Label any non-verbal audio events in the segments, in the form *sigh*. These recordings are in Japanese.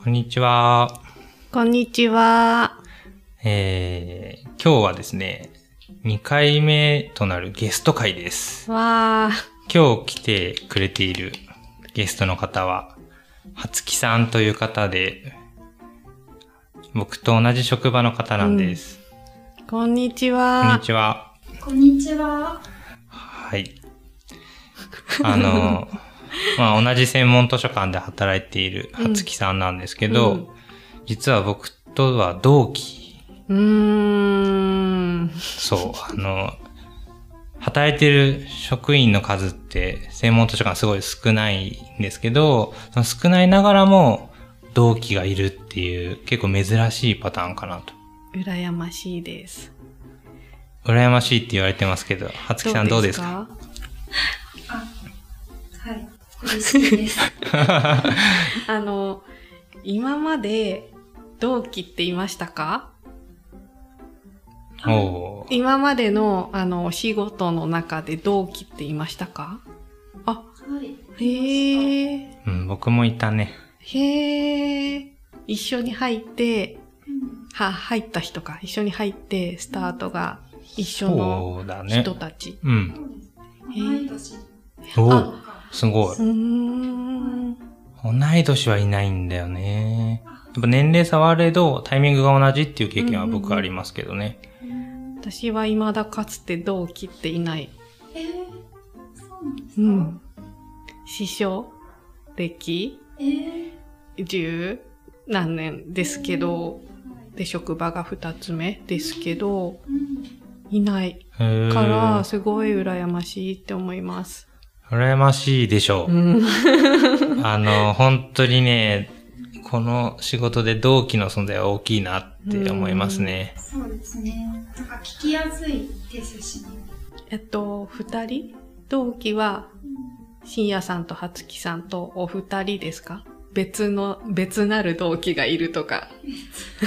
こんにちは。こんにちは。えー、今日はですね、2回目となるゲスト会です。わ今日来てくれているゲストの方は、はつきさんという方で、僕と同じ職場の方なんです。ー、こんにちこんはに。ちは。こんにちは。はい。あの、まあ、同じ専門図書館で働いているはつきさんなんですけど、うん実は僕とは同期うーん。そう、あの、働いてる職員の数って専門図書館すごい少ないんですけど、その少ないながらも同期がいるっていう結構珍しいパターンかなと。羨ましいです。羨ましいって言われてますけど、はつきさんどうですか？はい。嬉しいです。*laughs* あの、今まで同期っていましたか？今までの、あの、お仕事の中で同期っていましたか？あ、はい。へえ、うん、僕もいたね。へえ、一緒に入って、うんは、入った人か。一緒に入って、スタートが一緒のそうだね人。たち。うん。そうですね。へー同い年おあーすごい。うーん。同い年はいないんだよね。やっぱ年齢差はあれど、タイミングが同じっていう経験は僕ありますけどね。私は未だかつて同期っていない。えー、そうなんですか、うん。師匠歴えー、十何年ですけど、で、職場が二つ目ですけど、うん。いないから、すごい羨ましいって思います。羨ましいでしょう。うん。*laughs* あの、本当にね、この仕事で同期の存在は大きいなって思いますね。そうですね。なんか聞きやすいですしね。えっと、二人？同期は、深夜さんと初木さんとお二人ですか？別の、別なる同期がいるとか。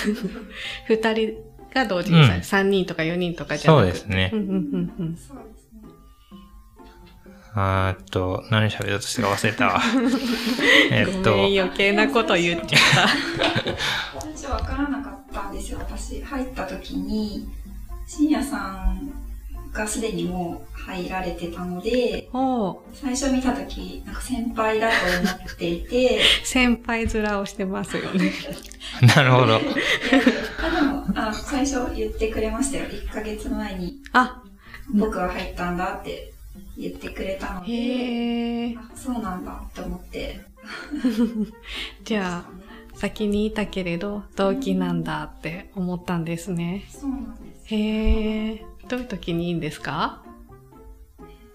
*laughs* 二人が同時にさ、うん三、人とか四人とかじゃなくて。そうですねうんうんうんうん。そうですね。あーっと、何喋ろうとしてか忘れたわ。*laughs* えっごと、余計なこと言っちゃっ最初わからなかったんですよ。私、入った時に、深夜さんがすでにもう入られてたので、最初見た時、なんか先輩だと思っていて、*laughs* 先輩面をしてますよね。*laughs* なるほど。あでもあ最初言ってくれましたよ。1ヶ月前にあ、僕は入ったんだって言ってくれたので、へえ。あそうなんだって思って。*laughs* じゃあ、先にいたけれど、同期なんだって思ったんですね。そうなんです。へえ。どういう時にいいんですか？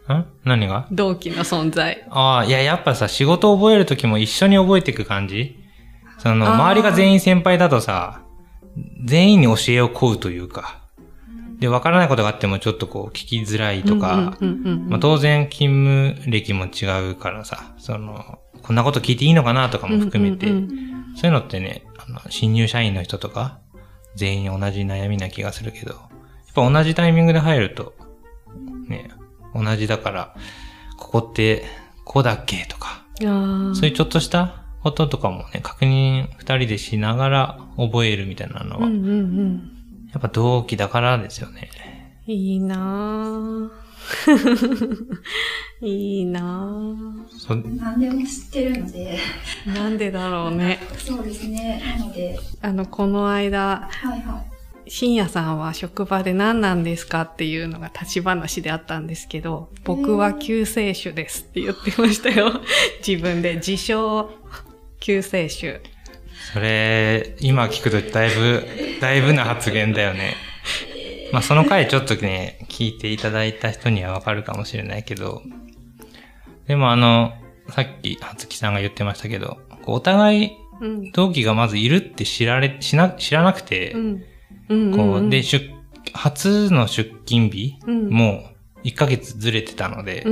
ん？何が？同期の存在。ああ、いや、やっぱさ、仕事を覚えるときも一緒に覚えていく感じ？その、周りが全員先輩だとさ、全員に教えを請うというか、で、わからないことがあってもちょっとこう、聞きづらいとか、当然勤務歴も違うからさ、その、こんなこと聞いていいのかなとかも含めて、そういうのってね、あの、新入社員の人とか、全員同じ悩みな気がするけど、やっぱ同じタイミングで入ると、ね、同じだから、ここって、こうだっけとか、そういうちょっとしたこととかもね、確認二人でしながら覚えるみたいなのは。やっぱ同期だからですよね。いいなぁ。*laughs* いいなそ何でも知ってるので、ぁ。なんでだろうね。そうですね。なので、あの、この間、はいはい。深夜さんは職場で何なんですかっていうのが立ち話であったんですけど、僕は救世主ですって言ってましたよ。*laughs* 自分で自称救世主。それ、今聞くとだいぶ、だいぶな発言だよね。まあその回ちょっとね、聞いていただいた人にはわかるかもしれないけど、でもあの、さっき、はつきさんが言ってましたけど、お互いうん。同期がまずいるって知られ、しな、知らなくて、こう。で、出、初の出勤日うんも1ヶ月ずれてたので。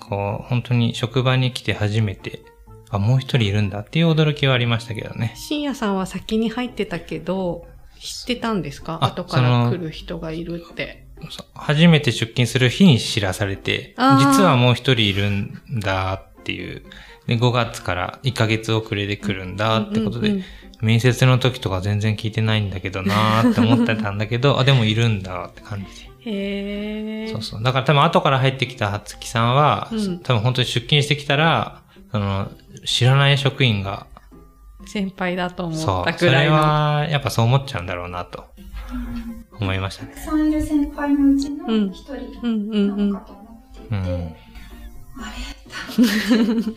こう、本当に職場に来て初めて、あ、もう一人いるんだっていう驚きはありましたけどね。深夜さんは先に入ってたけど、知ってたんですか？あ後から来る人がいるって。初めて出勤する日に知らされて、実はもう一人いるんだっていう。で、5月から1ヶ月遅れで来るんだってことで、うんうん面接の時とか全然聞いてないんだけどなーって思ってたんだけど、あ、でもいるんだって感じで。へえ。そうそう。だから多分後から入ってきたはつきさんは、うん多分本当に出勤してきたら、その、知らない職員が、先輩だと思そう、ったくそれらいの。はやっぱそう思っちゃうんだろうなと思いましたね。たくさんいる先輩のうちのうん一人うんうんうんなのかと思っていて、うん。あれ多分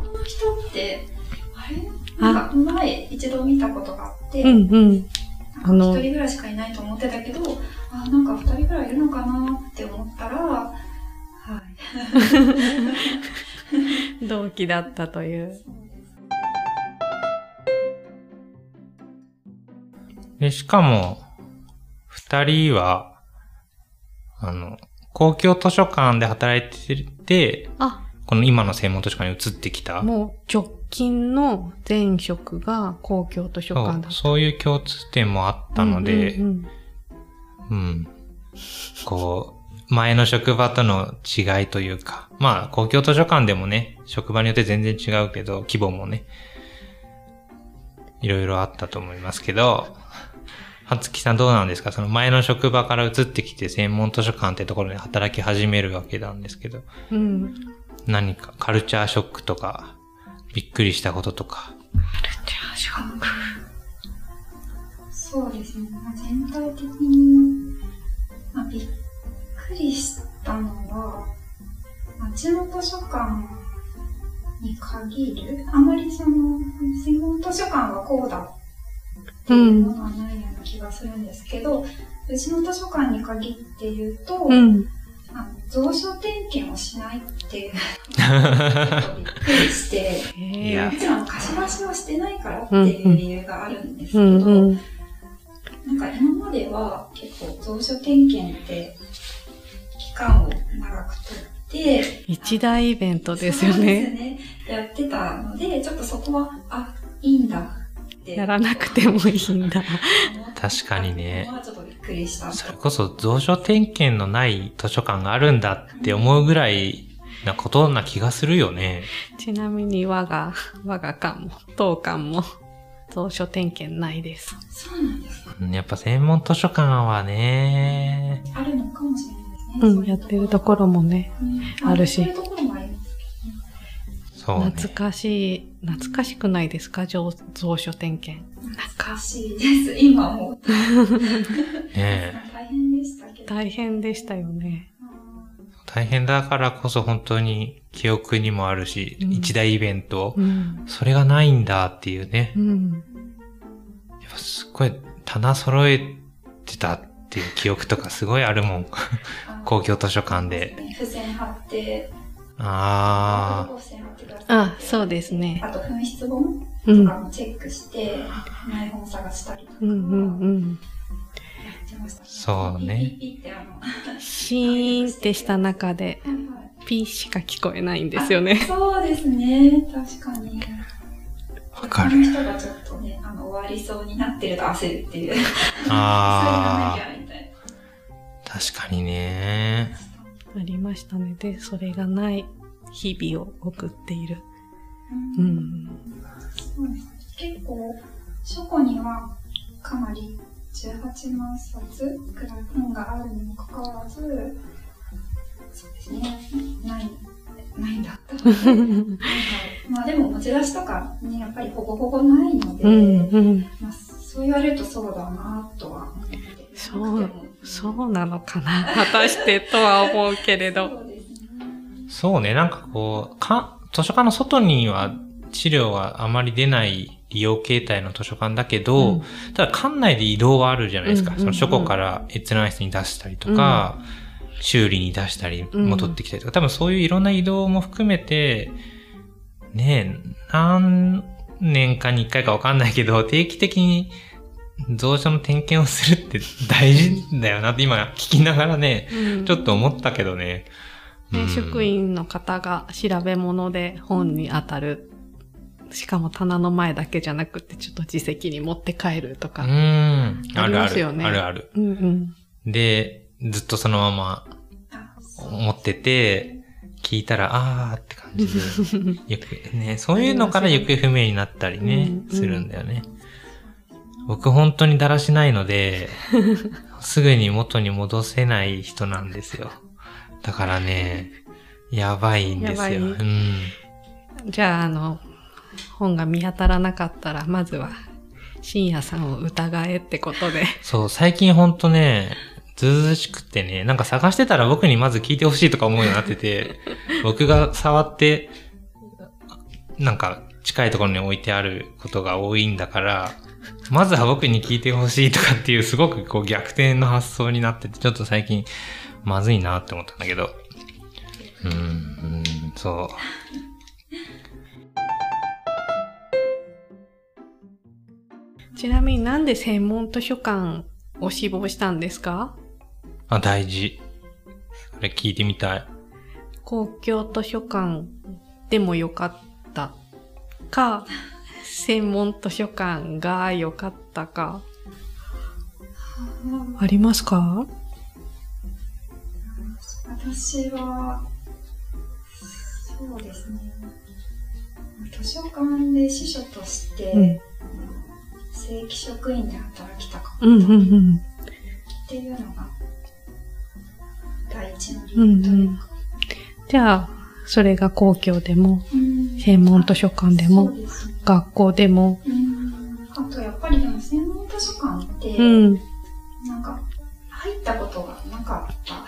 男の人って、あれ？なんか前一度見たことがあって、うんうん。あの一人ぐらいしかいないと思ってたけど、あ、なんか二人ぐらいいるのかなって思ったら、はい。*laughs* 同期だったという。で、しかも、二人は、あの、公共図書館で働いてて、あ、この今の専門図書館に移ってきた。もう直近の前職が公共図書そう館だった。そういう共通点もあったので、うんうんうん。こう、前の職場との違いというか、まあ、公共図書館でもね、職場によって全然違うけど、規模もね、いろいろあったと思いますけど、はつきさんどうなんですか？その前の職場から移ってきて専門図書館ってところに働き始めるわけなんですけど、うん。うん。何かカルチャーショックとか、びっくりしたこととか？そうですね、まあ、全体的に、まあ、びっくりしたのは、町の図書館に限る、あまりその、専門図書館はこうだっていうものはないような気がするんですけど、うちの図書館に限って言うと、うん。あの蔵書点検をしないっていう、びっくりして、も。ちろん貸し出しはしてないからっていう理由があるんですけうど、んうん。なんか今までは結構蔵書点検って期間を長くとって、一大イベントですよそうでね。すね。やってたので、ちょっとそこは、あ、いいんだって。やらなくてもいいんだ。確かにねまあちょっとびっくりした。それこそ蔵書点検のない図書館があるんだって思うぐらいなことな気がするよね。ちなみに我が、我が館も、当館も、蔵書点検ないです。そうなんですか。うんやっぱ専門図書館はね、あるのかもしれないね。うん、やってるところもね、うんあるしそうね。懐かしい、懐かしくないですか？蔵蔵書点検。懐かしいです。今もう。*laughs* ね大変でしたけど。大変でしたよね。大変だからこそ本当に記憶にもあるし、うん一大イベント、うん。それがないんだっていうね。うん。やっぱすっごい棚揃えてたっていう記憶とかすごいあるもん。あ公共図書館で。付箋貼って、あ付箋貼ってくださいあ、そうですね。あと紛失本うん。とかもチェックして、ない本探したりとか、うんうんうん。やってました。そうねシーンってした中で、ピーしか聞こえないんですよね。あそうですね、確かに。あ、わかる。人がちょっとね、あの、終わりそうになってると焦るっていう。あそれがなきゃみたいあ、確かにね。ありましたね。で、それがない日々を送っている。な。ううんうです結構、書庫にはかなり18万冊くらい本があるにもかかわらず、そうですね、ない、ないんだまあでも持ち出しとかね、やっぱりほぼほぼないので、うんうん。まあ、そう言われるとそうだなとは思って。そうそうなのかな果たしてとは思うけれど。そうね。そうね、なんかこう、か、図書館の外には資料はあまり出ない利用形態の図書館だけど、うんただ館内で移動はあるじゃないですか。うんうんうんその書庫から閲覧室に出したりとか、修理に出したり、うん戻ってきたりとか、多分そういういろんな移動も含めて、ねえ、何年かに一回かわかんないけど、定期的に蔵書の点検をするって大事だよなって今聞きながらね、うんちょっと思ったけどね。でうん職員の方が調べ物で本に当たる。しかも棚の前だけじゃなくて、ちょっと自責に持って帰るとうか。ん。あありるある。ますよねあるある。うんうん。で、ずっとそのままあ、そう。持ってて、聞いたら、あーって感じで、よくね、そういうのから行方不明になったりねうん、するんだよね。僕本当にだらしないので、*laughs* すぐに元に戻せない人なんですよ。だからね、やばいんですよ。うん。じゃあ、あの、本が見当たらなかったら、まずは、深夜さんを疑えってことで。そう、最近ほんとね、ずうずうしくってね、なんか探してたら僕にまず聞いてほしいとか思うようになってて、*laughs* 僕が触って、なんか近いところに置いてあることが多いんだから、まずは僕に聞いてほしいとかっていうすごくこう逆転の発想になってて、ちょっと最近まずいなって思ったんだけど。うーん、うんそう。ちなみになんで専門図書館を志望したんですか？あ、大事。これ聞いてみたい。公共図書館でもよかったか、専門図書館が良かったか、ありますか？私は、そうですね。図書館で司書として、うん正規職員で働きたかったうんうんうん。っていうのが、第一の理由というか。じゃあ、それが公共でも、うん専門図書館でもで学校でも、うんあとやっぱりでも専門図書館って、うん。なんか入ったことがなかった。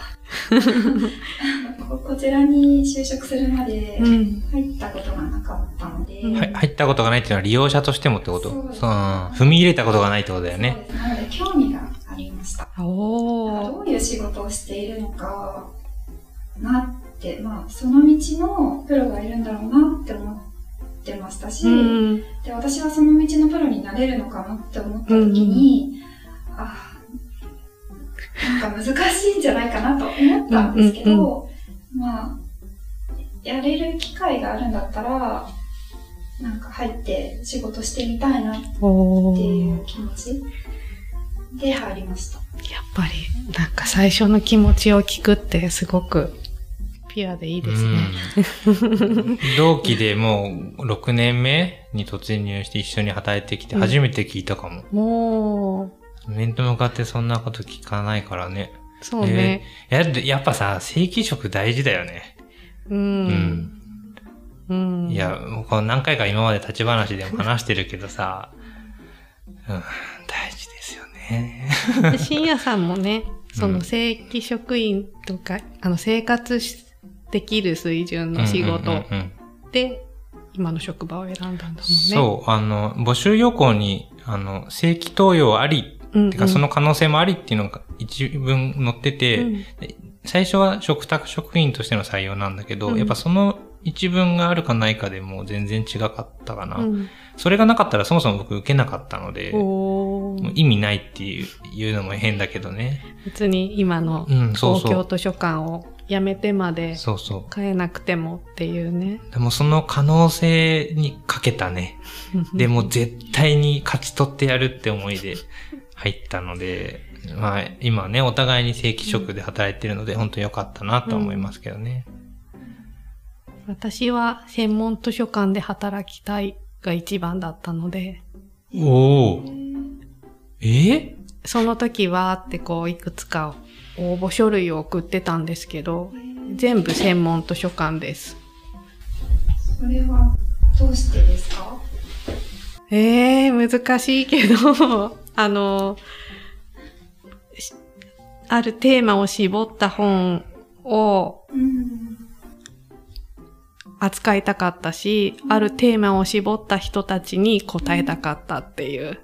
こ *laughs* こちらに就職するまでうん。入ったことがなかったので、うんはい、入ったことがないっていうのは利用者としてもってこと？そうですそう、うん踏み入れたことがないってことだよね。なので興味がありました。どういう仕事をしているのかなって、まあ、その道のプロがいるんだろうなって思ってましたし、うん。で私はその道のプロになれるのかなって思った時に、あなんか難しいんじゃないかなと思ったんですけど、まあ、やれる機会があるんだったら、なんか入って仕事してみたいなって。いう気持ちで入りました。やっぱり、なんか最初の気持ちを聞くってすごくピュアでいいですね。うん同期でもう6年目に突入して一緒に働いてきてうん初めて聞いたかも。も面と向かってそんなこと聞かないからね。う、そうね。ややっぱさ、正規職大事だよね。う。うんん。うん。いや、こう何回か今まで立ち話でも話してるけどさ、うん、大事ですよね。で *laughs* 深夜さんもね、そうんの正規職員とか、あの生活しできる水準の仕事で、今の職場を選んだんだもんね。そう、あの、募集要項に、あの、正規登用あり、うん、うん。てかその可能性もありっていうのが一文載ってて、うん最初は嘱託職員としての採用なんだけど、うんやっぱその一文があるかないかでもう全然違かったかな。うん。それがなかったらそもそも僕受けなかったので、意味ないっていういうのも変だけどね。別に今のうん、そう公そう。共図書館を辞めてまでそうそ変えなくてもっていうね。う。でもその可能性にかけたね。*laughs* でも絶対に勝ち取ってやるって思いで入ったので、まあ今ね、お互いに正規職で働いてるので、本当良かったなとは思いますけどね。私は専門図書館で働きたいが一番だったので、おお。え？その時はってこういくつか応募書類を送ってたんですけど、全部専門図書館です。それはどうしてですか？ええー、難しいけど、*laughs* あの、しあるテーマを絞った本をうん。扱いたかったし、あるテーマを絞った人たちに答えたかったっていう。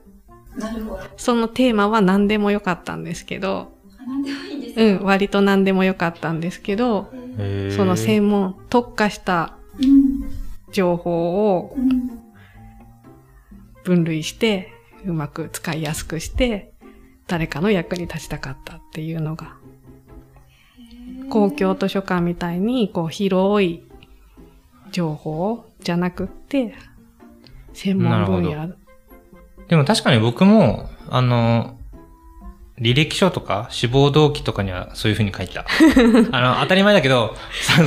なるほど。そのテーマは何でもよかったんですけど、あなんでもいいんですか？うん、割と何でもよかったんですけど、その専門、特化したうん。情報をうん。分類して、うまく使いやすくして、誰かの役に立ちたかったっていうのが、公共図書館みたいに、こう、広い情報じゃなくって、専門分な野。でも確かに僕も、あの、履歴書とか志望動機とかにはそういう風に書いた。*laughs* あの、当たり前だけど、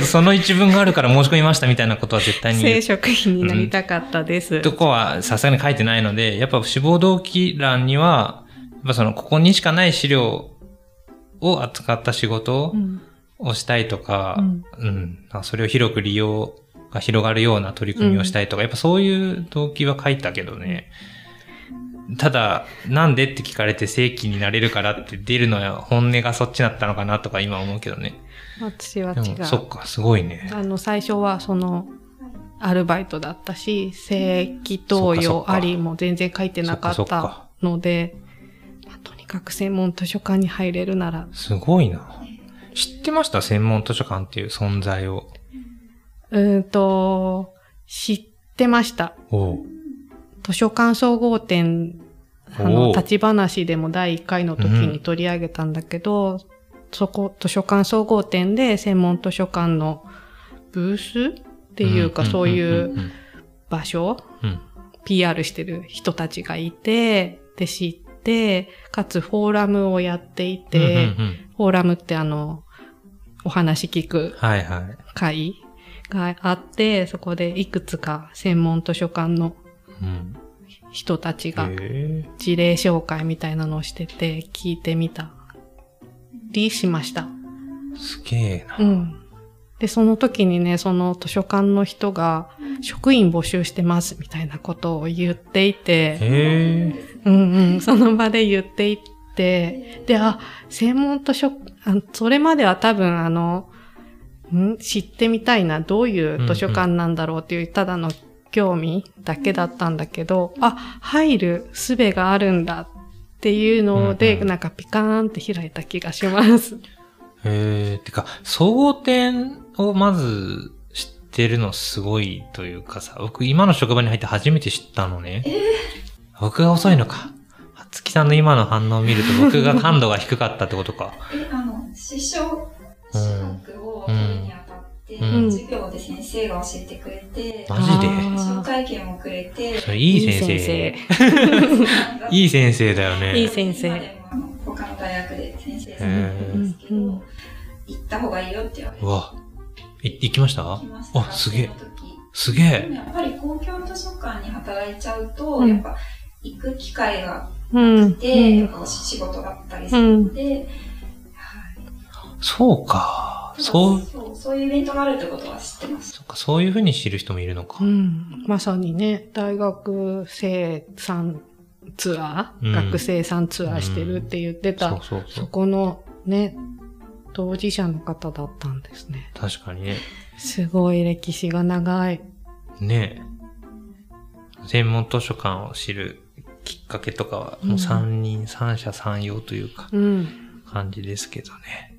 そその一文があるから申し込みましたみたいなことは絶対に言正う職員になりたかったです。とこはさすがに書いてないので、やっぱ志望動機欄には、やっぱその、ここにしかない資料を扱った仕事うんをしたいとか、うんうん、それを広く利用が広がるような取り組みをしたいとか、やっぱそういう動機は書いたけどね。ただ、なんでって聞かれて正規になれるからって出るのは本音がそっちだったのかなとか今思うけどね。私は違う。そっか、すごいね。あの、最初はその、アルバイトだったし、正規投与ありも全然書いてなかったので、まあとにかく専門図書館に入れるなら、すごいな。知ってました専門図書館っていう存在を？うーんと、知ってました。図書館総合展、あおの、う立ち話でも第1回の時に取り上げたんだけど、そこ、図書館総合展で専門図書館のブースっていうか、そういううん場所、うん。PR してる人たちがいて、で知って、かつフォーラムをやっていて、うんうんうんフォーラムってあの、お話聞くはいはい。会があって、そこでいくつか専門図書館のうん。人たちが事例紹介みたいなのをしてて、聞いてみたりしました。すげえな。うん。で、その時にね、その図書館の人が、職員募集してますみたいなことを言っていて、へえ。うんうん、その場で言っていって、で、あ、専門図書、あそれまでは多分あの、ん？知ってみたいな、どういう図書館なんだろうっていう、ただの興味だけだったんだけど、あ、入る術があるんだっていうので、うんうんなんかピカーンって開いた気がします。へえ。てか、総合点をまず知ってるのすごいというかさ、僕今の職場に入って初めて知ったのね。僕が遅いのか。はつきさんの今の反応を見ると僕が感度が低かったってことか。え、あの、師匠資格を取るにあたって、うん授業で先生が教えてくれて、マジで？紹介券もくれて、それいい先生。いい先生 *laughs* だよね。いい先生今でもあの他の大学で先生さんへーやってるんですけうんうんど、行った方がいいよって言われてうわ。い、行きました？来ました。あ、すげえすげえ。やっぱり公共図書館に働いちゃうと、うんやっぱ行く機会がうん。で、うんやっぱ仕事だったりするので、はいそうか。そう、そうそういうイベントがあるってことは知ってます。そっか、そういうふうに知る人もいるのか。うん。まさにね、大学生さんツアー、うん学生さんツアーしてるって言ってた、そうそうそ。そうこのね、当事者の方だったんですね。確かにね。すごい歴史が長い。ねえ。専門図書館を知るきっかけとかは、うんもう三人三者三様というか、うん。感じですけどね。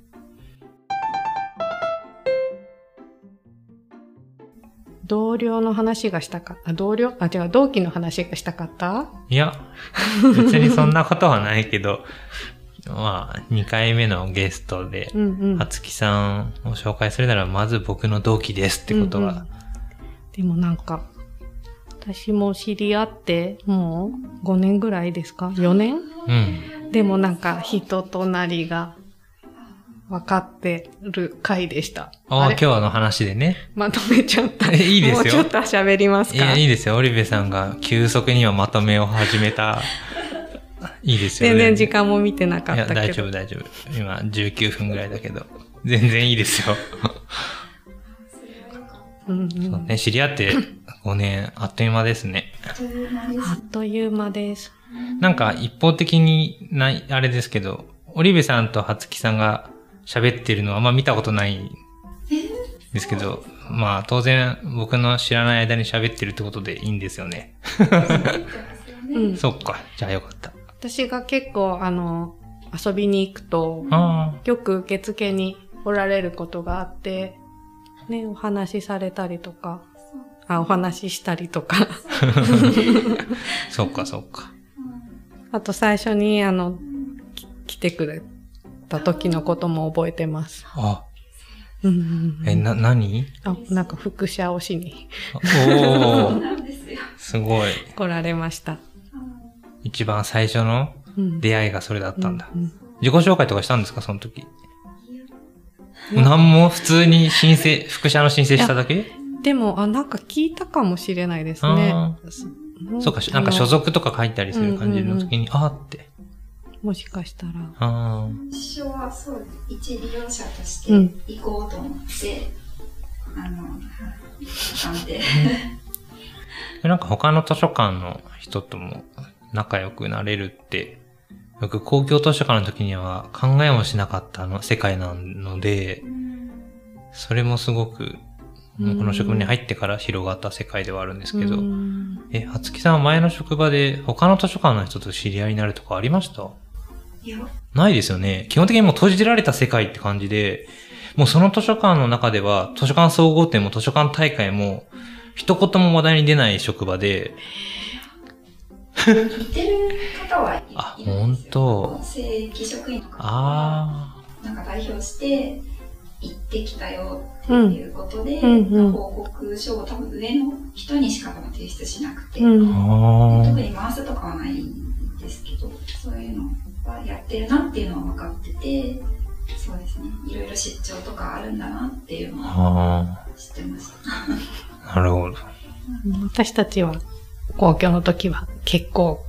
同僚の話がしたかった。同僚？あ、違う、同期の話がしたかった？いや、別にそんなことはないけど、*laughs* まあ、2回目のゲストで、うんうん。はつきさんを紹介するなら、まず僕の同期ですってことは、でもなんか、私も知り合って、もう5年ぐらいですか ?4 年？うん。でもなんか人となりが分かってる回でした。ああ、れ？今日の話でね。まとめちゃった。えいいですよもうちょっと喋りますか？いや、いいですよ。オリベさんが急速にはまとめを始めた。*laughs* いいですよ。全然時間も見てなかいや、ったけど。大丈夫、大丈夫。今、19分ぐらいだけど。全然いいですよ。*laughs* うんうんそうね、知り合って5年、あっという間ですね。あっという間です。なんか、一方的にない、あれですけど、オリベさんとはつきさんが喋ってるのはあんま見たことないんですけど、まあ、当然、僕の知らない間に喋ってるってことでいいんですよね。うん。そっか。じゃあよかった。私が結構、あの、遊びに行くと、あよく受付におられることがあって、ね、お話しされたあとか、あ、お話ししたりとか。あ、*laughs* そっかそっか。あと最初に、あの、き来てくれた時のことも覚えてます。あ、うんうんうんえ、な、何？あ、なんか副写をしにおー、なんですごい。来られました。一番最初のうん出会いがそれだったんだ。うんうん自己紹介とかしたんですか？その時。なんも普通に申請、*laughs* 副社の申請しただけ？でも、あ、なんか聞いたかもしれないですねあ。そうか、なんか所属とか書いたりする感じの時に、あーって。もしかしたら。あ私はそう、一利用者としうん。て行こうと思って、あの、はいなんで、ーなんか他の図書館の人とも仲良くなれるって、僕公共図書館の時には考えもしなかったの世界なので、それもすごく、この職場に入ってから広がった世界ではあるんですけど、うん。え、はつきさんは前の職場で他の図書館の人と知り合いになるとかありました？ないですよね。基本的にもう閉じられた世界って感じで、もうその図書館の中では、図書館総合展も図書館大会も、一言も話題に出ない職場で、行ってる方はいるんですよ。ほんと正規職員の方が、あなんか代表して、行ってきたよっていうことで、うんうんうん。報告書を多分上の人にしか提出しなくて、ー、うん。あ特に回すとかはないんですけど、そういうのはやってるなっていうのは分かってて、そうですね、いろいろ出張とかあるんだなっていうのーはあ知ってました。ー、なるほど。私たちは、公共の時は結構、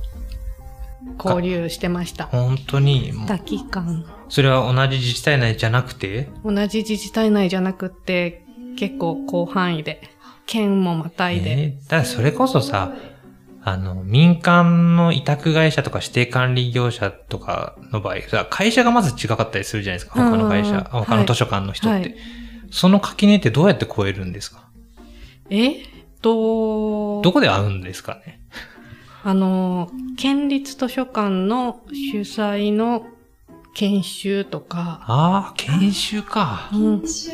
交流してました。本当に、もうした期間。それは同じ自治体内じゃなくて、同じ自治体内じゃなくって、結構広範囲で、県もまたいで。えーだからそれこそさ、あの、民間の委託会社とか指定管理業者とかの場合、さ会社がまず違かったりするじゃないですか。他の会社、他の図書館の人って。はいその垣根ってどうやって超えるんですかえっと、どこで会うんですかね？あの、県立図書館の主催の研修とか、ああ、研修か。うん、研修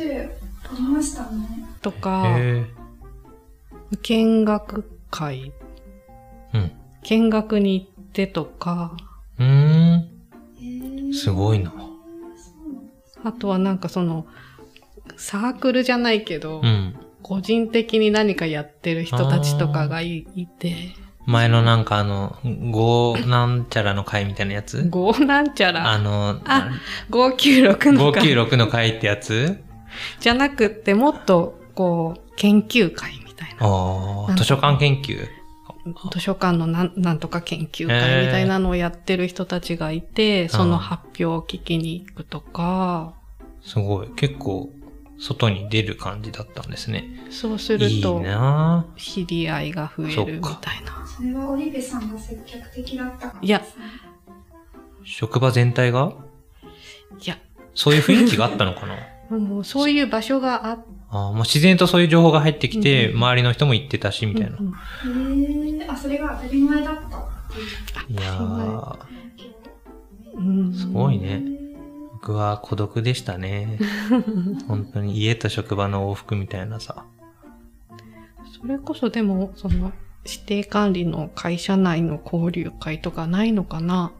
ありましたね。とか、へ見学会、え。うん。見学に行ってとか、うーん。すごいな。あとはなんかその、サークルじゃないけど、うん。個人的に何かやってる人たちとかがいいて、前のなんかあの、ゴーなんちゃらの会みたいなやつ？ゴーなんちゃあら、の、あ596の会596の会ってやつ？じゃなくって、もっと、こう、研究会みたいな。ああ、図書館研究？図書館のなんなんとか研究会みたいなのをやってる人たちがいて、その発表を聞きに行くとか、すごい。結構、外に出る感じだったんですね。そうすいいると、な知り合いが増えるみたいな。それはオリベさんが積極的だったから、いやですね。ぁ職場全体が？いや、そういう雰囲気があったのかな？*laughs* もうそういう場所があっああ、もう自然とそういう情報が入ってきて、うん周りの人も言ってたし、みたいな。うんへえ、あ、それが当たり前だったっていういやー、すごいね。僕は孤独でしたね。*laughs* 本当に家と職場の往復みたいなさ。それこそでも、その、指定管理の会社内の交流会とかないのかな？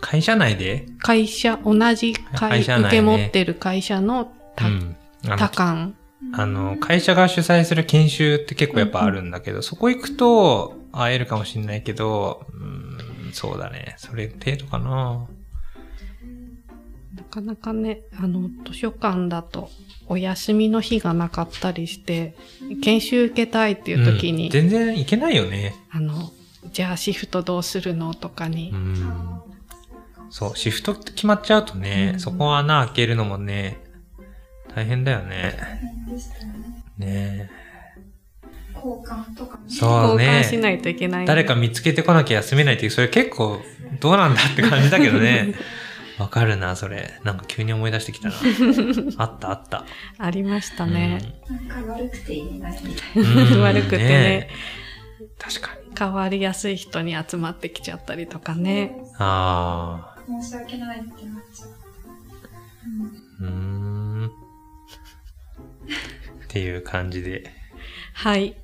会社内で？会社、同じ会、会社内ね受け持ってる会社の多,、うん。多感。あの、会社が主催する研修って結構やっぱあるんだけど、そこ行くと会えるかもしれないけど、うん、そうだね。それ程度かな。なかなかね、あの、図書館だと、お休みの日がなかったりして、研修受けたいっていう時に、うん全然行けないよね。あの、じゃあシフトどうするのとかにう、ん。そう、シフト決まっちゃうとね、うんそこは穴開けるのもね、大変だよね。大変でしたよね。ね交換とかね。そう交ね換しないといけない。誰か見つけてこなきゃ休めないっていう、それ結構どうなんだって感じだけどね。*laughs* わかるな、それ。なんか急に思い出してきたな。*laughs* あったあった。ありましたね。なんか悪くて言えないみたいな。うん。うん悪くてね。確かに。変わりやすい人に集まってきちゃったりとかね。ああ。申し訳ないってなっちゃう。うーん。っていう感じで。はい。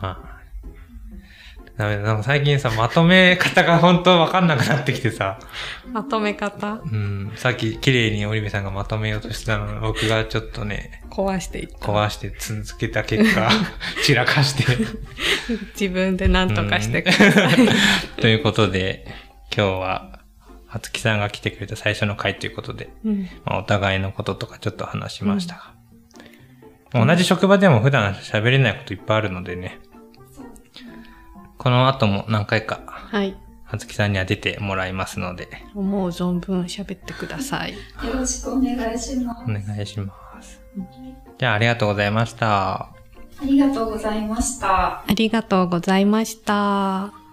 まあ。ダメだ。なんか最近さ、まとめ方が本当わかんなくなってきてさ。まとめ方？うん。さっき綺麗に織部さんがまとめようとしたのを僕がちょっとね、壊していった。壊して続けた結果、*laughs* 散らかして。自分で何とかしてください。*laughs* ということで、今日は、はつきさんが来てくれた最初の回ということで、うん。まあ、お互いのこととかちょっと話しましたが。同じ職場でも普段喋れないこといっぱいあるのでね、この後も何回か、はい。はつきさんには出てもらいますので、思う存分喋ってください。よろしくお願いします。お願いします。じゃあありがとうございました。ありがとうございました。ありがとうございました。